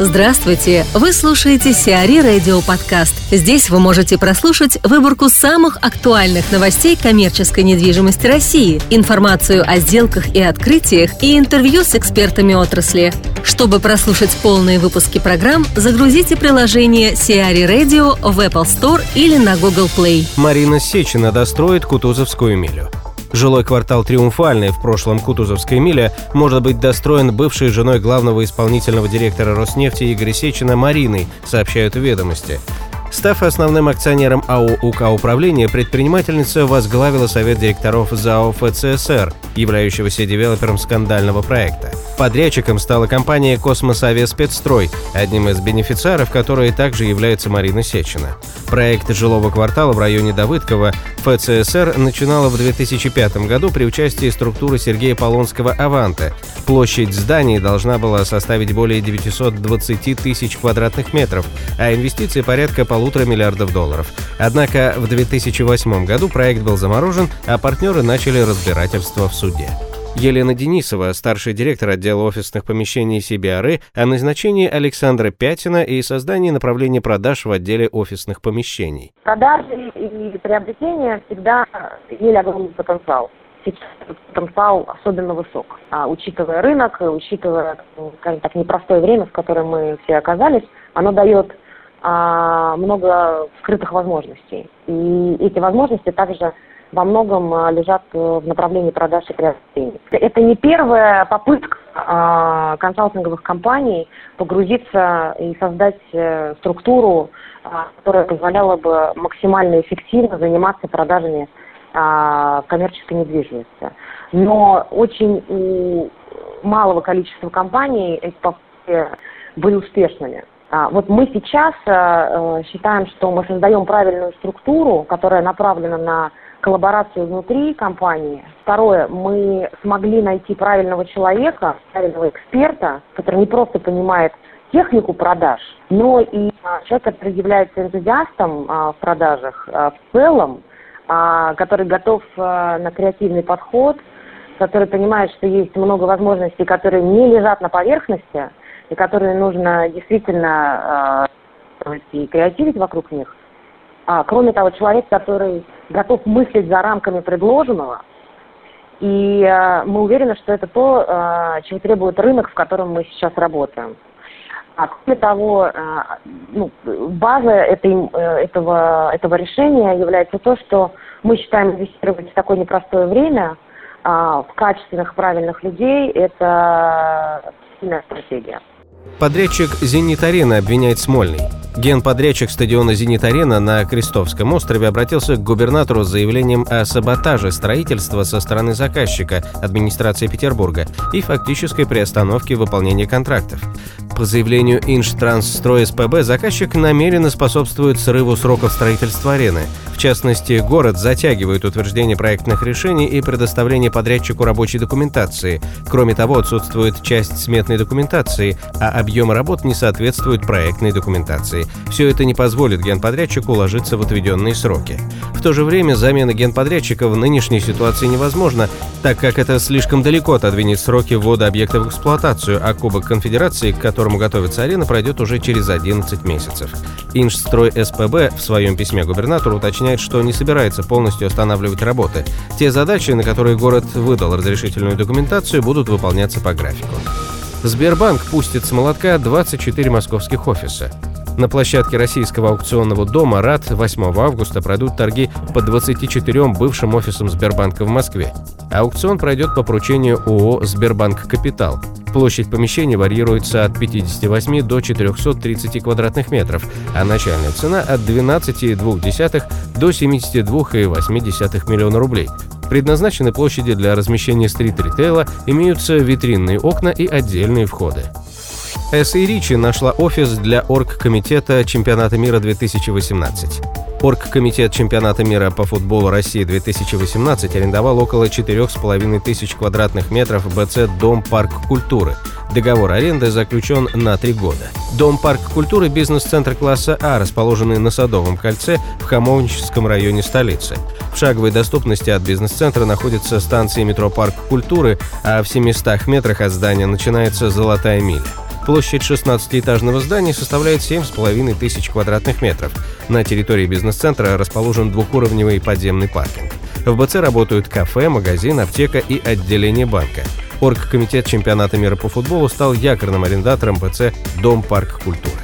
Здравствуйте! Вы слушаете Сиари Радио Подкаст. Здесь вы можете прослушать выборку самых актуальных новостей коммерческой недвижимости России, информацию о сделках и открытиях и интервью с экспертами отрасли. Чтобы прослушать полные выпуски программ, загрузите приложение Сиари Radio в Apple Store или на Google Play. Марина Сечина достроит Кутузовскую милю. Жилой квартал «Триумфальный» в прошлом Кутузовской миле может быть достроен бывшей женой главного исполнительного директора Роснефти Игоря Сечина Мариной, сообщают ведомости. Став основным акционером АО «УК Управление», предпринимательница возглавила совет директоров ЗАО ФЦСР, являющегося девелопером скандального проекта. Подрядчиком стала компания «Космосавиаспецстрой», одним из бенефициаров которой также является Марина Сечина. Проект жилого квартала в районе Давыдкова ФЦСР начинала в 2005 году при участии структуры Сергея Полонского «Аванта». Площадь зданий должна была составить более 920 тысяч квадратных метров, а инвестиции порядка полутора полутора миллиардов долларов. Однако в 2008 году проект был заморожен, а партнеры начали разбирательство в суде. Елена Денисова, старший директор отдела офисных помещений CBRE, о назначении Александра Пятина и создании направления продаж в отделе офисных помещений. Продажи и приобретения всегда имели огромный потенциал. Сейчас потенциал особенно высок. А учитывая рынок, учитывая, скажем так, непростое время, в котором мы все оказались, оно дает много скрытых возможностей. И эти возможности также во многом а, лежат э, в направлении продаж и приобретений. Это не первая попытка а, консалтинговых компаний погрузиться и создать э, структуру, которая позволяла бы максимально эффективно заниматься продажами коммерческой недвижимости. Но очень у малого количества компаний эти попытки были успешными. А, вот мы сейчас э, э, считаем, что мы создаем правильную структуру, которая направлена на коллаборацию внутри компании. Второе, мы смогли найти правильного человека, правильного эксперта, который не просто понимает технику продаж, но и а, человек, который является энтузиастом а, в продажах в целом, который готов на креативный подход, который понимает, что есть много возможностей, которые не лежат на поверхности, и которые нужно действительно э, и креативить вокруг них. А, кроме того, человек, который готов мыслить за рамками предложенного, и э, мы уверены, что это то, э, чего требует рынок, в котором мы сейчас работаем. А кроме того, э, ну, база этой, э, этого, этого решения является то, что мы считаем инвестировать в такое непростое время э, в качественных, правильных людей – это сильная стратегия. Подрядчик «Зенит-арена» обвиняет Смольный. Генподрядчик стадиона «Зенит-арена» на Крестовском острове обратился к губернатору с заявлением о саботаже строительства со стороны заказчика, администрации Петербурга, и фактической приостановке выполнения контрактов. По заявлению Инштрансстрой СПБ, заказчик намеренно способствует срыву сроков строительства арены. В частности, город затягивает утверждение проектных решений и предоставление подрядчику рабочей документации. Кроме того, отсутствует часть сметной документации, а объем работ не соответствует проектной документации. Все это не позволит генподрядчику уложиться в отведенные сроки. В то же время замена генподрядчика в нынешней ситуации невозможна, так как это слишком далеко отодвинет сроки ввода объекта в эксплуатацию, а Кубок Конфедерации, к которому готовится арена, пройдет уже через 11 месяцев. Инжстрой СПБ в своем письме губернатору уточняет, что не собирается полностью останавливать работы. Те задачи, на которые город выдал разрешительную документацию, будут выполняться по графику. Сбербанк пустит с молотка 24 московских офиса. На площадке российского аукционного дома РАД 8 августа пройдут торги по 24 бывшим офисам Сбербанка в Москве. Аукцион пройдет по поручению ООО «Сбербанк Капитал». Площадь помещения варьируется от 58 до 430 квадратных метров, а начальная цена от 12,2 до 72,8 миллиона рублей. Предназначены площади для размещения стрит-ритейла, имеются витринные окна и отдельные входы. Эсси Ричи нашла офис для оргкомитета чемпионата мира 2018. Оргкомитет чемпионата мира по футболу России 2018 арендовал около 4,5 тысяч квадратных метров БЦ «Дом Парк культуры». Договор аренды заключен на три года. Дом Парк культуры – бизнес-центр класса А, расположенный на Садовом кольце в Хамовническом районе столицы. В шаговой доступности от бизнес-центра находятся станции метро Парк культуры, а в 700 метрах от здания начинается «Золотая миля». Площадь 16-этажного здания составляет 7,5 тысяч квадратных метров. На территории бизнес-центра расположен двухуровневый подземный паркинг. В БЦ работают кафе, магазин, аптека и отделение банка. Оргкомитет чемпионата мира по футболу стал якорным арендатором БЦ «Дом парк культуры».